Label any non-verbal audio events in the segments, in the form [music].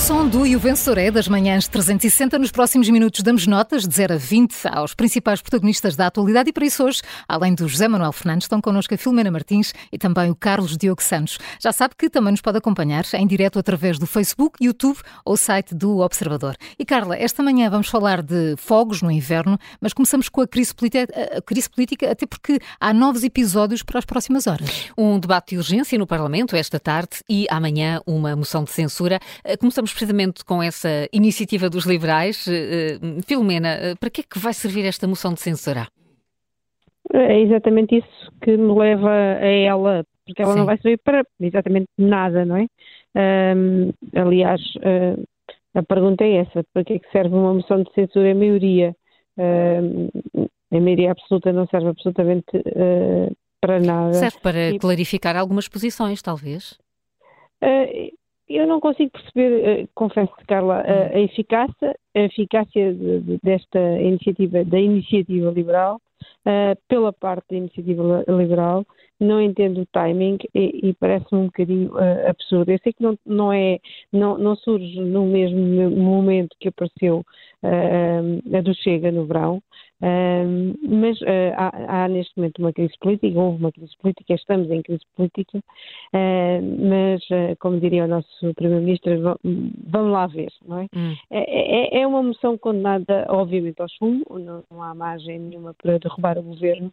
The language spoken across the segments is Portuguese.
som do E o Vencedor é das manhãs 360. Nos próximos minutos damos notas de 0 a 20 aos principais protagonistas da atualidade e para isso hoje, além do José Manuel Fernandes, estão connosco a Filomena Martins e também o Carlos Diogo Santos. Já sabe que também nos pode acompanhar em direto através do Facebook, YouTube ou site do Observador. E Carla, esta manhã vamos falar de fogos no inverno, mas começamos com a crise a crise política até porque há novos episódios para as próximas horas. Um debate de urgência no Parlamento esta tarde e amanhã uma moção de censura. Começamos precisamente com essa iniciativa dos liberais. Uh, Filomena, uh, para que é que vai servir esta moção de censura? É exatamente isso que me leva a ela, porque ela Sim. não vai servir para exatamente nada, não é? Um, aliás, uh, a pergunta é essa: para que é que serve uma moção de censura em maioria? Um, em maioria absoluta não serve absolutamente uh, para nada. Serve para e... clarificar algumas posições, talvez? Uh, eu não consigo perceber, uh, confesso, Carla, a, a eficácia, a eficácia de, de, desta iniciativa, da iniciativa liberal, uh, pela parte da iniciativa liberal, não entendo o timing e, e parece-me um bocadinho uh, absurdo. Eu sei que não, não, é, não, não surge no mesmo momento que apareceu uh, a do Chega no verão, uh, mas há, há, neste momento uma crise política, houve uma crise política, estamos em crise política, mas, como diria o nosso Primeiro-Ministro, vamos lá ver, não é? Hum. É, é? é, uma moção condenada, obviamente, ao sumo, não, não há margem nenhuma para derrubar o governo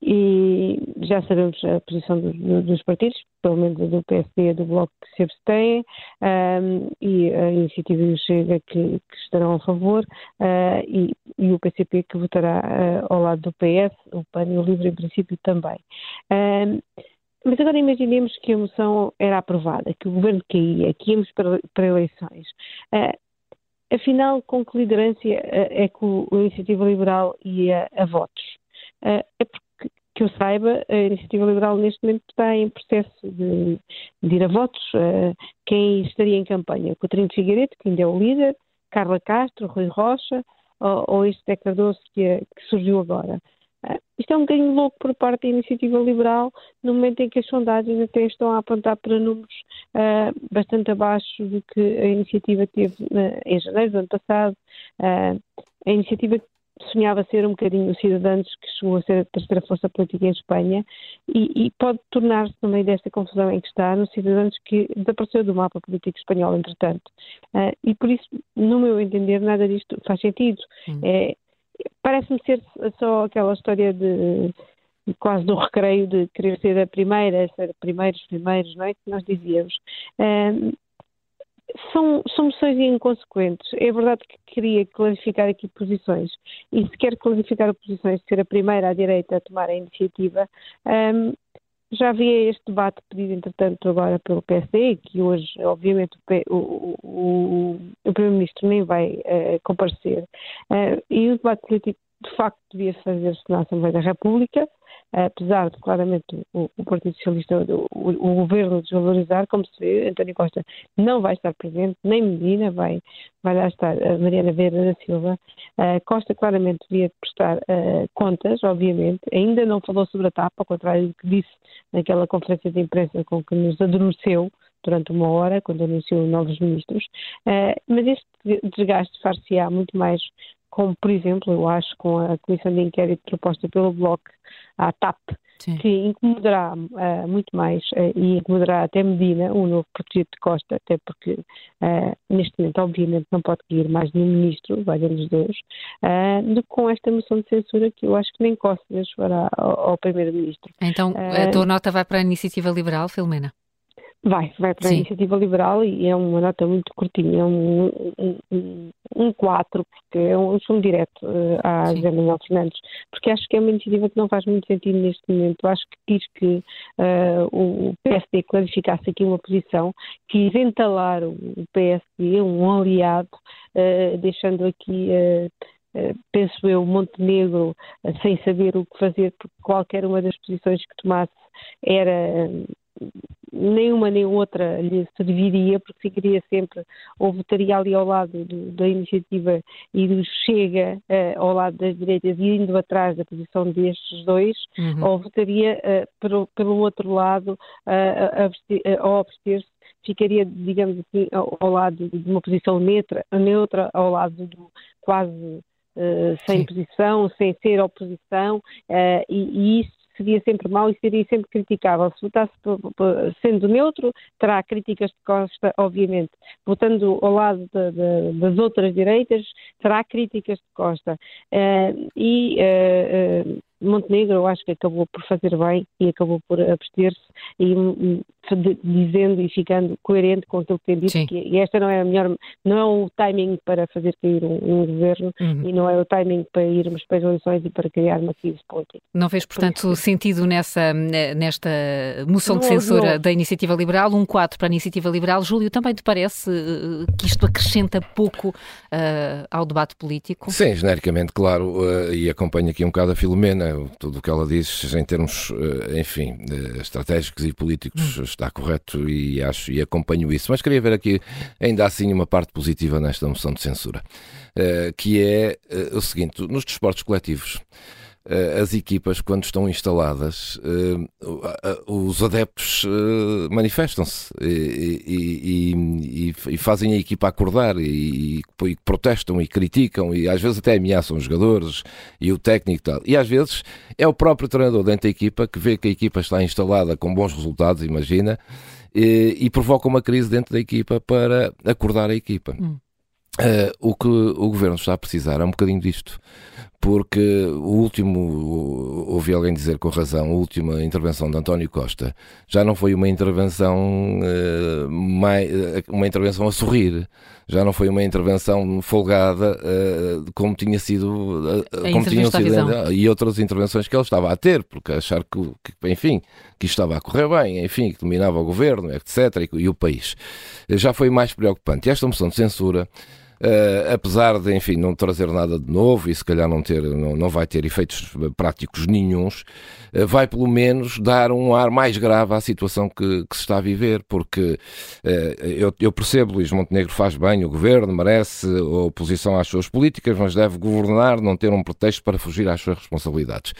e já sabemos a posição do, dos partidos, pelo menos do PSD e do Bloco que se abstêm, um, e a iniciativa do Chega que, que estarão a favor, uh, e, e, o PCP que votará uh, ao lado do PS, o PAN e o LIVRE em princípio também. Um, mas agora imaginemos que a moção era aprovada, que o governo caía, que íamos para, para eleições. Uh, afinal, com que liderança é que a Iniciativa Liberal ia a votos? é porque que eu saiba, a Iniciativa Liberal neste momento está em processo de, de ir a votos. Uh, quem estaria em campanha? Coutinho Figueiredo, que ainda é o líder, Carla Castro, Rui Rocha, ou, ou este Zé que, é, que surgiu agora. Uh, isto é um bocadinho louco por parte da Iniciativa Liberal, no momento em que as sondagens até estão a apontar para números uh, bastante abaixo do que a iniciativa teve em janeiro do ano passado. a iniciativa sonhava ser um bocadinho o Cidadãos, que chegou a ser a terceira força política em Espanha, e, e pode tornar-se, no meio desta confusão em que está, no Cidadãos que desapareceu do mapa político espanhol, entretanto. Uh, e por isso, no meu entender, nada disto faz sentido. Hum. É, Parece-me ser só aquela história de quase do recreio de querer ser a primeira, ser primeiros, primeiros, não é? Que nós dizíamos. Uh, são, são moções inconsequentes. É verdade que queria clarificar aqui posições, e se quer clarificar posições ser a primeira à direita a tomar a iniciativa, um, já havia este debate pedido, entretanto, agora pelo PSD, que hoje, obviamente, o, o, o, o Primeiro-Ministro nem vai uh, comparecer, uh, e o debate político, de facto, devia fazer-se na Assembleia da República, apesar de claramente o, o Partido Socialista, o, o, governo desvalorizar, como se vê, António Costa não vai estar presente, nem Medina vai, vai lá estar, a Mariana Vieira da Silva. Uh, Costa claramente devia prestar uh, contas, obviamente, ainda não falou sobre a TAP, ao contrário do que disse naquela conferência de imprensa com que nos adormeceu durante uma hora, quando anunciou novos ministros, uh, mas este desgaste far-se-á muito mais como, por exemplo, eu acho, com a comissão de inquérito proposta pelo Bloco à TAP, Sim. que incomodará uh, muito mais uh, e incomodará até Medina, o novo protegido de Costa, até porque uh, neste momento, obviamente, não pode cair mais nenhum ministro, valha-nos Deus, do que com esta moção de censura que eu acho que nem Costa fará ao, ao Primeiro-Ministro. Então, a tua nota vai para a Iniciativa Liberal, Filomena? Vai, vai para Sim. a iniciativa liberal e é uma nota muito curtinha, é um, um, um, um 4, porque é um sumo direto uh, à Sim. José Manuel Fernandes, porque acho que é uma iniciativa que não faz muito sentido neste momento. Acho que quis que uh, o PSD clarificasse aqui uma posição, quis entalar o PSD, um aliado, uh, deixando aqui. Uh, penso eu, Montenegro uh, sem saber o que fazer, porque qualquer uma das posições que tomasse era nenhuma nem outra lhe serviria, porque ficaria sempre, ou votaria ali ao lado do, da iniciativa e do Chega uh, ao lado das direitas e indo atrás da posição destes dois, uhum. ou votaria uh, pelo, pelo outro lado uh, ao abster-se ficaria, digamos assim, ao, ao lado de uma posição neutra, neutra ao lado do quase uh, sem Sim. posição, sem ser oposição, uh, e, e, isso seria sempre mau e seria sempre criticável. Se votasse sendo neutro, terá críticas de Costa, obviamente. Votando ao lado de, de, das outras direitas, terá críticas de Costa. Uh, e uh, Montenegro, eu acho que acabou por fazer bem e acabou por abster-se e dizendo e ficando coerente com aquilo que tem dito, Sim. que esta não é a melhor, não é o timing para fazer cair um, um governo uhum. e não é o timing para irmos para as eleições e para criar uma crise política. Não fez, portanto, sentido nessa, nesta moção não, de censura não. da Iniciativa Liberal, um 4 para a Iniciativa Liberal. Júlio, também te parece eh, que isto acrescenta pouco uh, ao debate político? Sim, genericamente, claro, uh, e acompanho aqui um bocado a Filomena, tudo o que ela diz em termos, uh, enfim, estratégicos e políticos hum está correto e acho e acompanho isso. Mas queria ver aqui ainda assim uma parte positiva nesta moção de censura, uh, que é o seguinte: nos desportos coletivos. Uh, as equipas, quando estão instaladas, os adeptos manifestam-se e, e, e, e, fazem a equipa acordar e, protestam e criticam e às vezes até ameaçam os jogadores e o técnico e tal. E às vezes é o próprio treinador dentro da equipa que vê que a equipa está instalada com bons resultados, imagina, e, e provoca uma crise dentro da equipa para acordar a equipa. Hum. Uh, o que o governo está a precisar é um bocadinho disto, porque o último, ouvi alguém dizer com razão, a última intervenção de António Costa já não foi uma intervenção, uh, mais, uma intervenção a sorrir, já não foi uma intervenção folgada uh, como tinha sido, uh, como tinham sido e outras intervenções que ele estava a ter, porque achar que, que, enfim, que isto estava a correr bem, enfim, que dominava o governo, etc., e, e o país. Já foi mais preocupante. E esta moção de censura Uh, apesar de, enfim, não trazer nada de novo e se calhar não, ter, não, não vai ter efeitos práticos nenhums, uh, vai pelo menos dar um ar mais grave à situação que, que se está a viver, porque uh, eu, eu, percebo, Luís Montenegro faz bem, o governo merece oposição às suas políticas, mas deve governar, não ter um pretexto para fugir às suas responsabilidades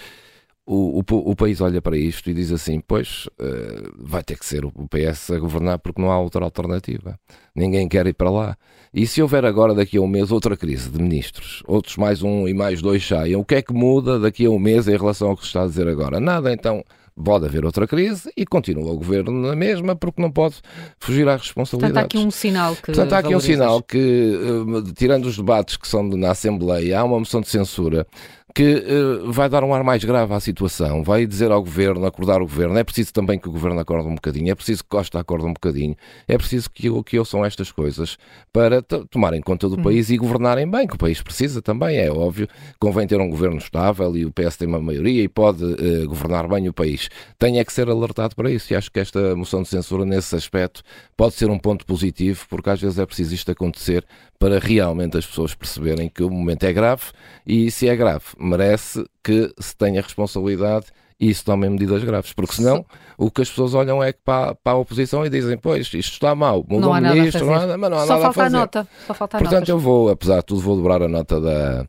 o, o, o, país olha para isto e diz assim: pois uh, vai ter que ser o PS a governar porque não há outra alternativa. Ninguém quer ir para lá. E se houver agora, daqui a um mês, outra crise de ministros, outros mais um e mais dois saiam, o que é que muda daqui a um mês em relação ao que se está a dizer agora? Nada, então pode haver outra crise e continua o governo na mesma porque não pode fugir à responsabilidade. Portanto, há aqui um sinal que. Portanto, há aqui um sinal que, eh, tirando os debates que são na Assembleia, há uma moção de censura que uh, vai dar um ar mais grave à situação, vai dizer ao governo, acordar o governo. É preciso também que o governo acorde um bocadinho, é preciso que Costa acorde um bocadinho, é preciso que, que ouçam estas coisas para tomarem conta do hum. país e governarem bem, que o país precisa também, é óbvio. Convém ter um governo estável e o PS tem uma maioria e pode uh, governar bem o país. É que ser alertado para isso e acho que esta moção de censura, nesse aspecto, pode ser um ponto positivo, porque às vezes é preciso isto acontecer para realmente as pessoas perceberem que o momento é grave e, se é grave, merece que se tenha responsabilidade e se tomem medidas graves, porque senão o que as pessoas olham é para, para a oposição e dizem, pois, isto está mal, mudou não há nada ministro, nada, mas não há Só nada falta a fazer. A nota. Só falta a Portanto, notas. eu vou, apesar de tudo, vou dobrar a nota da,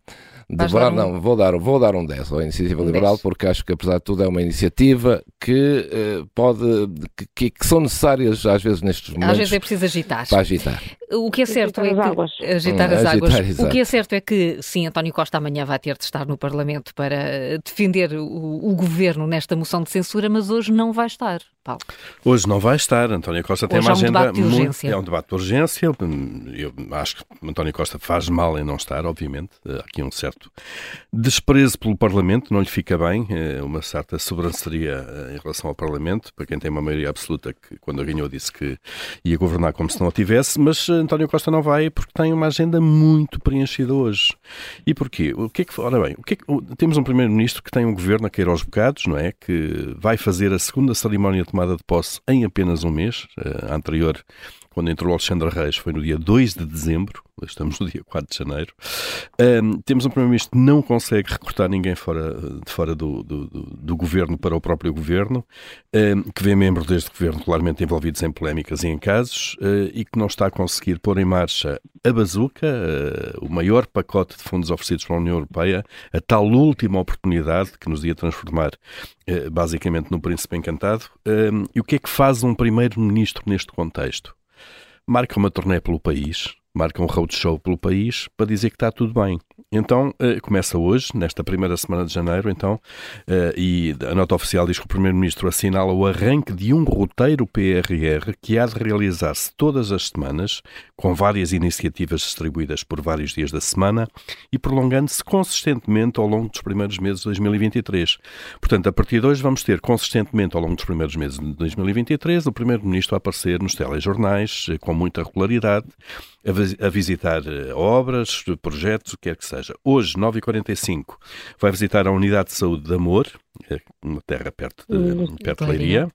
Demorar, um... não, vou dar, vou dar um 10 à Iniciativa um Liberal, 10. porque acho que, apesar de tudo, é uma iniciativa que uh, pode, que, que, são necessárias às vezes nestes momentos. Às vezes é preciso agitar. Para agitar. O que é certo é que. Agitar as águas. Agitar, o que é certo é que, sim, António Costa amanhã vai ter de estar no Parlamento para defender o, o governo nesta moção de censura, mas hoje não vai estar. Paulo. Hoje não vai estar. António Costa tem uma é um agenda de muito. É um debate de urgência. Eu acho que António Costa faz mal em não estar, obviamente. Há aqui um certo desprezo pelo Parlamento, não lhe fica bem. É uma certa sobranceria eh, em relação ao Parlamento, para quem tem uma maioria absoluta que, quando ganhou, disse que ia governar como se não a tivesse. Mas eh, António Costa não vai porque tem uma agenda muito preenchida hoje. E porquê? O que é que, ora bem, o que, é que temos um Primeiro-Ministro que tem um governo a cair aos bocados, não é? Que vai fazer a segunda cerimónia de tomada de posse em apenas um mês. A anterior, quando entrou Alexandre Reis, foi no dia 2 de dezembro. Estamos no dia 4 de janeiro. Um, temos um Primeiro-Ministro que não consegue recrutar ninguém fora, de fora do, do, do, governo para o próprio governo, um, que vê membros deste governo regularmente envolvidos em polémicas e em casos, uh, e que não está a conseguir pôr em marcha a bazuca, uh, o maior pacote de fundos oferecidos pela União Europeia, a tal última oportunidade que nos ia transformar uh, basicamente no príncipe encantado. Um, e o que é que faz um primeiro-ministro neste contexto? Marca uma turnê pelo país, marca um roadshow pelo país para dizer que está tudo bem. Então, uh, começa hoje, nesta primeira semana de janeiro, então, uh, e a nota oficial diz que o Primeiro-Ministro assinala o arranque de um roteiro PRR que há de realizar-se todas as semanas, com várias iniciativas distribuídas por vários dias da semana e prolongando-se consistentemente ao longo dos primeiros meses de 2023. Portanto, a partir de hoje vamos ter consistentemente ao longo dos primeiros meses de 2023 o Primeiro-Ministro a aparecer nos telejornais eh, com muita regularidade, a, a visitar obras, projetos, o que quer que seja. Hoje, 9h45, vai visitar a Unidade de Saúde de Amor, é uma terra perto de, hum, perto de Leiria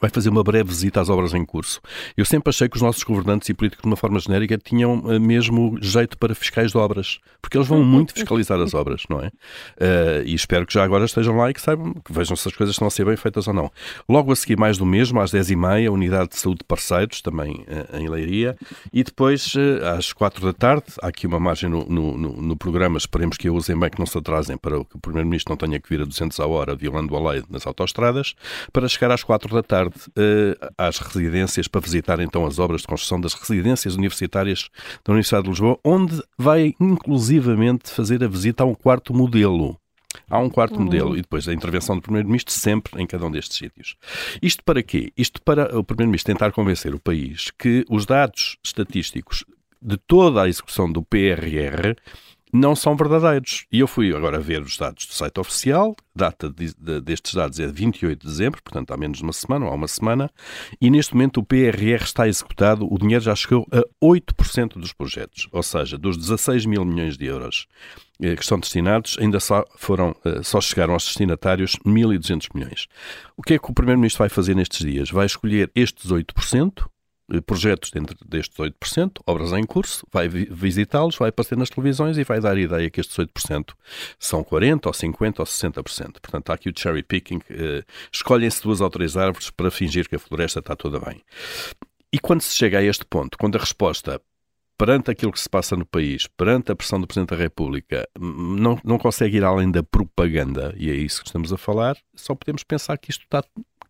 vai fazer uma breve visita às obras em curso. Eu sempre achei que os nossos governantes e políticos, de uma forma genérica, tinham eh, mesmo jeito para fiscais de obras, porque eles vão muito fiscalizar as obras, não é? Uh, e espero que já agora estejam lá e que saibam, que vejam se as coisas estão a ser bem feitas ou não. Logo a seguir, mais do mesmo, às 10h30, a Unidade de Saúde de Parceiros, também uh, em Leiria, e depois, uh, às 4 da tarde, há aqui uma margem no, no, no, programa, esperemos que a usem bem, que não se atrasem, para que o Primeiro-Ministro não tenha que vir a 200 a hora, violando a lei nas autoestradas, para chegar às 4 da da tarde uh, às residências para visitar então as obras de construção das residências universitárias da Universidade de Lisboa, onde vai inclusivamente fazer a visita a um quarto modelo. Há um quarto uhum. modelo e depois a intervenção do Primeiro-Ministro sempre em cada um destes sítios. Isto para quê? Isto para o Primeiro-Ministro tentar convencer o país que os dados estatísticos de toda a execução do PRR não são verdadeiros. E eu fui agora ver os dados do site oficial, data de, de, destes dados é 28 de dezembro, portanto há menos de uma semana ou há uma semana, e neste momento o PRR está executado, o dinheiro já chegou a 8% dos projetos, ou seja, dos 16 mil milhões de euros eh, que estão destinados, ainda só, foram, eh, só chegaram aos destinatários 1.200 milhões. O que é que o Primeiro-Ministro vai fazer nestes dias? Vai escolher estes 8%, eh, projetos dentro destes 8%, obras em curso, vai visitá-los, vai aparecer nas televisões e vai dar a ideia que estes 8% são 40% ou 50% ou 60%. Portanto, há aqui o cherry picking, eh, escolhem-se duas ou três árvores para fingir que a floresta está toda bem. E quando se chega a este ponto, quando a resposta perante aquilo que se passa no país, perante a pressão do Presidente da República, não, não consegue ir além da propaganda, e é isso que estamos a falar, só podemos pensar que isto está,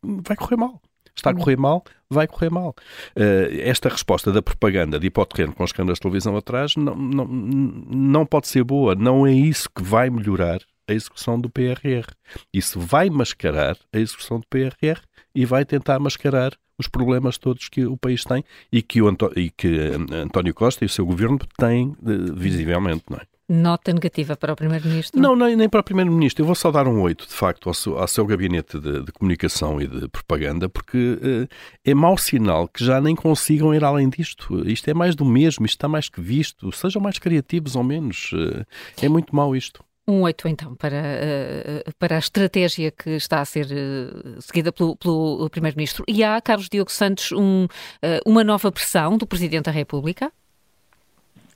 vai correr mal está a correr mal, vai correr mal. Uh, esta resposta da propaganda de hipoterreno com os câmaras de televisão atrás não, não, não pode ser boa. Não é isso que vai melhorar a execução do PRR. Isso vai mascarar a execução do PRR e vai tentar mascarar os problemas todos que o país tem e que, o Anto e que António Costa e o seu governo têm visivelmente, não é? Nota negativa para o Primeiro-Ministro? Não, nem, nem para o Primeiro-Ministro. Eu vou só dar um oito, de facto, ao seu, ao seu gabinete de, de, comunicação e de propaganda, porque uh, é mau sinal que já nem consigam ir além disto. Isto é mais do mesmo, isto está mais que visto. Sejam mais criativos ou menos. Uh, é muito mau isto. Um oito então, para, uh, para a estratégia que está a ser uh, seguida pelo, pelo Primeiro-Ministro. E há, Carlos Diogo Santos, um, uma nova pressão do Presidente da República?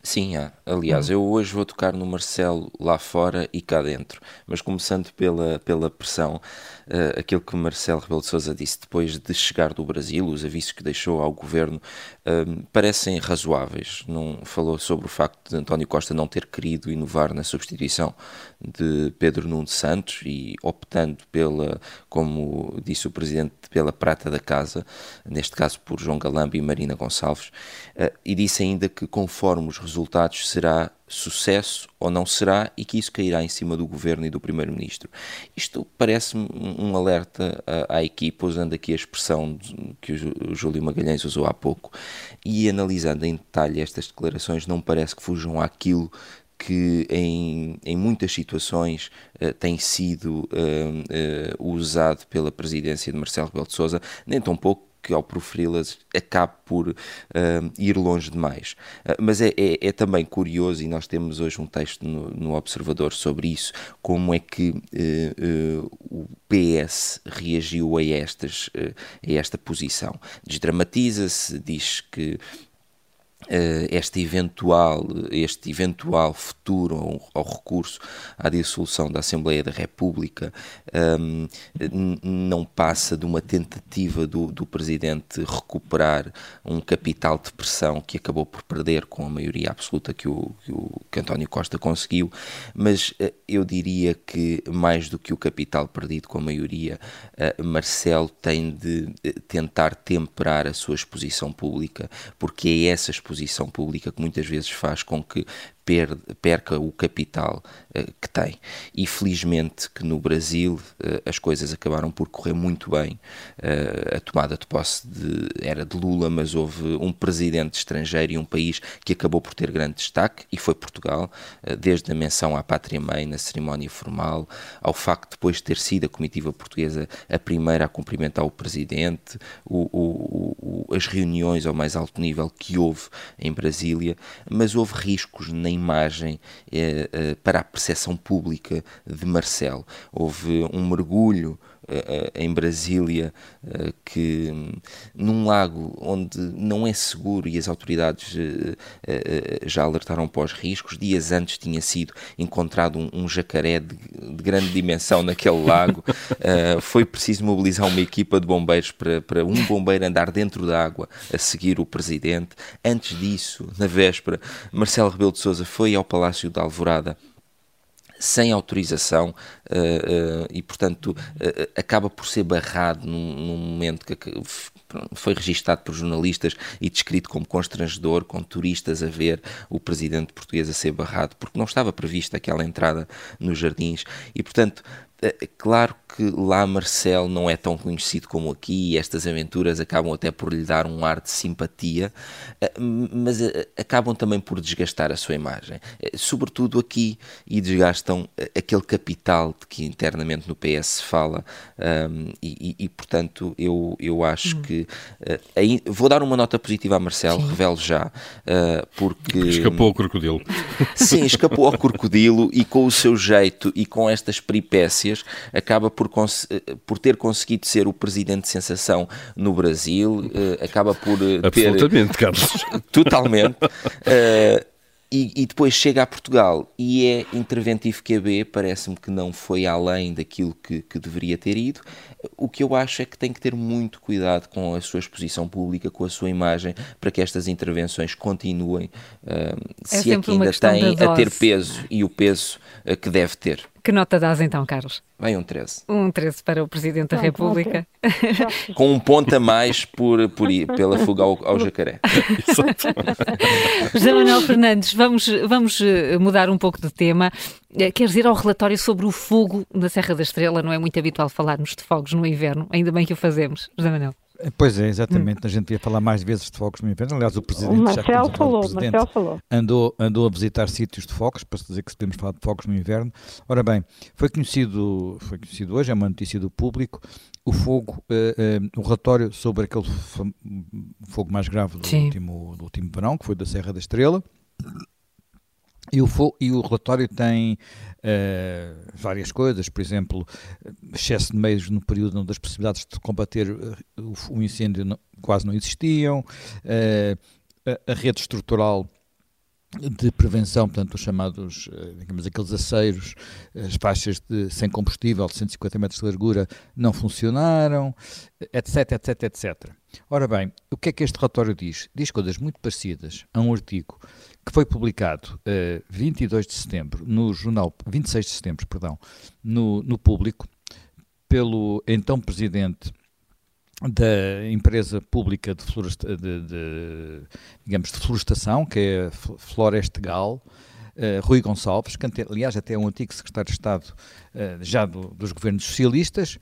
Sim, há. Aliás, hum. eu hoje vou tocar no Marcelo lá fora e cá dentro. Mas começando pela, pela pressão, uh, aquilo que Marcelo Rebelo de Sousa disse depois de chegar do Brasil, os avisos que deixou ao governo, uh, parecem razoáveis. Não falou sobre o facto de António Costa não ter querido inovar na substituição de Pedro Nuno Santos e optando pela, como disse o Presidente, pela prata da casa, neste caso por João Galamba e Marina Gonçalves, uh, e disse ainda que conforme os resultados será sucesso ou não será e que isso cairá em cima do governo e do primeiro-ministro. Isto parece-me um alerta à, equipa, usando aqui a expressão que o Júlio Magalhães usou há pouco, e analisando em detalhe estas declarações, não parece que fujam àquilo que em, em muitas situações uh, tem sido uh, uh, usado pela presidência de Marcelo Rebelo de Sousa, nem tão pouco que ao proferi-las acabe por uh, ir longe demais. Uh, mas é, é, é, também curioso, e nós temos hoje um texto no, no Observador sobre isso, como é que uh, o PS reagiu a, estas, a esta posição. Desdramatiza-se, diz que este eventual, este eventual futuro ao, ao, recurso à dissolução da Assembleia da República um, não passa de uma tentativa do, do Presidente recuperar um capital de pressão que acabou por perder com a maioria absoluta que o, que, o, que António Costa conseguiu, mas uh, eu diria que mais do que o capital perdido com a maioria, uh, Marcelo tem de tentar temperar a sua exposição pública, porque é essa exposição exposição pública que muitas vezes faz com que perca o capital uh, que tem. E felizmente que no Brasil uh, as coisas acabaram por correr muito bem. Uh, a tomada de posse de, era de Lula, mas houve um presidente estrangeiro e um país que acabou por ter grande destaque, e foi Portugal, desde a menção à pátria-mãe na cerimónia formal, ao facto de depois de ter sido a comitiva portuguesa a primeira a cumprimentar o presidente, o, o, o, as reuniões ao mais alto nível que houve em Brasília, mas houve riscos na imagem eh, eh, para a percepção pública de Marcelo. Houve um mergulho em Brasília, que num lago onde não é seguro e as autoridades já alertaram para os riscos. Dias antes tinha sido encontrado um, um jacaré de, de, grande dimensão naquele lago. [laughs] foi preciso mobilizar uma equipa de bombeiros para, para um bombeiro andar dentro da água a seguir o presidente. Antes disso, na véspera, Marcelo Rebelo de Sousa foi ao Palácio da Alvorada sem autorização uh, uh, e, portanto, uh, acaba por ser barrado num, num momento que, que foi registado por jornalistas e descrito como constrangedor, com turistas a ver o presidente português a ser barrado, porque não estava prevista aquela entrada nos jardins. E, portanto, claro que lá Marcel não é tão conhecido como aqui e estas aventuras acabam até por lhe dar um ar de simpatia, eh, mas acabam também por desgastar a sua imagem. Sobretudo aqui, e desgastam aquele capital de que internamente no PS se fala, um, e, e, portanto eu, eu acho hum. que. Uh, aí, vou dar uma nota positiva a Marcel, Sim. revelo já, uh, porque. [laughs] Escapou ao crocodilo. Sim, escapou ao crocodilo e com o seu jeito e com estas peripécias acaba por por, eh, por ter conseguido ser o presidente de sensação no Brasil, uh, acaba por uh, ter... Absolutamente, Carlos. [laughs] Totalmente. Uh, e, e, depois chega a Portugal e é interventivo QB, parece-me que não foi além daquilo que, que, deveria ter ido. O que eu acho é que tem que ter muito cuidado com a sua exposição pública, com a sua imagem, para que estas intervenções continuem, uh, é se é que ainda têm a ter peso e o peso uh, que deve ter. Que nota dás então, Carlos? Bem, um 13. Um 13 para o Presidente da República. [laughs] Com um ponto a mais por, por, pela fuga ao, ao jacaré. [laughs] José Manuel Fernandes, vamos, vamos eh, mudar um pouco de tema. Eh, quer dizer, ao relatório sobre o fogo na Serra da Estrela, não é muito habitual falarmos de fogos no inverno, ainda bem que o fazemos, José Manuel. Pois é, exatamente. Hum. A gente ia falar mais vezes de fogos no inverno. Aliás, o Presidente, o já falou, o Marcelo falou. Andou, andou a visitar sítios de fogos, para se dizer que podemos falar de fogos no inverno. Ora bem, foi conhecido, foi conhecido hoje, é uma notícia do público, o fogo, uh, uh, o relatório sobre aquele fogo mais grave do último, do último verão, que foi da Serra da Estrela. E o, e o relatório tem uh, várias coisas, por exemplo, excesso de meios no período onde as possibilidades de combater uh, o, o, incêndio não, quase não existiam, uh, a, a, rede estrutural de prevenção, portanto, os chamados, digamos, aqueles aceiros, as faixas de, sem combustível de 150 metros de largura não funcionaram, etc, etc, etc. Ora bem, o que é que este relatório diz? Diz coisas muito parecidas a um artigo que foi publicado uh, 22 de setembro no jornal, 26 de setembro, perdão, no, no Público, pelo então presidente da empresa pública de, floresta, de, de, digamos, de florestação, que é Florestegal, uh, Rui Gonçalves, que aliás até é um antigo secretário de Estado uh, já do, dos governos socialistas,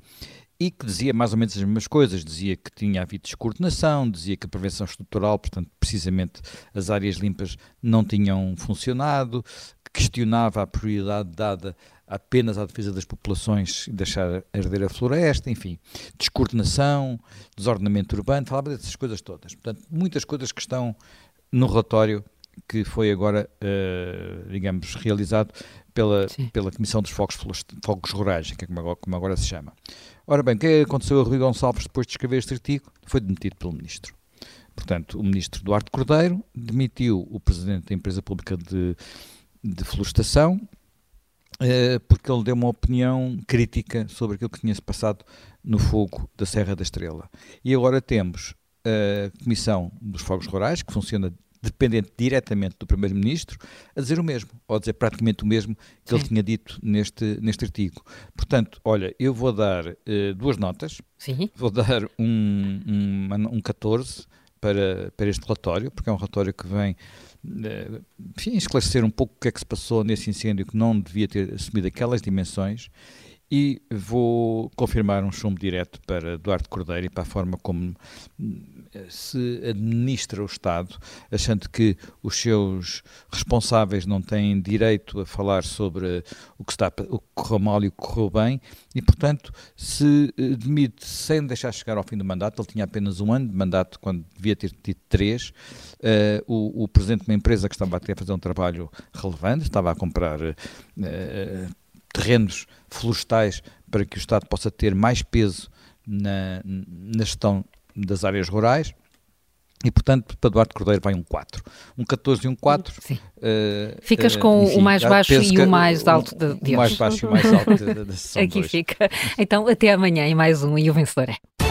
e que dizia mais ou menos as mesmas coisas. Dizia que tinha havido descoordenação, dizia que a prevenção estrutural, portanto, precisamente as áreas limpas não tinham funcionado, questionava a prioridade dada apenas à defesa das populações e deixar arder a floresta, enfim, descoordenação, desordenamento urbano, falava dessas coisas todas. Portanto, muitas coisas que estão no relatório que foi agora, uh, digamos, realizado pela, pela Comissão dos Fogos, Fogos Rurais, que é como agora, como agora se chama. Ora bem, o que aconteceu a Rui Gonçalves depois de escrever este artigo? Foi demitido pelo Ministro. Portanto, o ministro Duarte Cordeiro demitiu o presidente da empresa pública de, de florestação eh, porque ele deu uma opinião crítica sobre aquilo que tinha-se passado no fogo da Serra da Estrela. E agora temos a Comissão dos Fogos Rurais, que funciona dependente diretamente do Primeiro-Ministro, a dizer o mesmo, ou a dizer praticamente o mesmo que Sim. ele tinha dito neste, neste artigo. Portanto, olha, eu vou dar uh, duas notas, Sim. vou dar um, um, um 14 para, para este relatório, porque é um relatório que vem uh, enfim, esclarecer um pouco o que é que se passou nesse incêndio que não devia ter assumido aquelas dimensões e vou confirmar um chumbo direto para Eduardo Cordeiro e para a forma como se administra o Estado, achando que os seus responsáveis não têm direito a falar sobre o que, está, o que correu mal e o que correu bem, e, portanto, se eh, demite sem deixar chegar ao fim do mandato, ele tinha apenas um ano de mandato quando devia ter tido três, uh, o, o, presidente de uma empresa que estava a fazer um trabalho relevante, estava a comprar uh, terrenos florestais para que o Estado possa ter mais peso na, na gestão das áreas rurais. E, portanto, para Duarte Cordeiro vai um 4. Um 14 e um 4. Sim. Uh, Ficas com enfim, o mais baixo e o mais alto de, de O mais baixo e o mais alto da Aqui dois. fica. Então, até amanhã e mais um. E o vencedor é.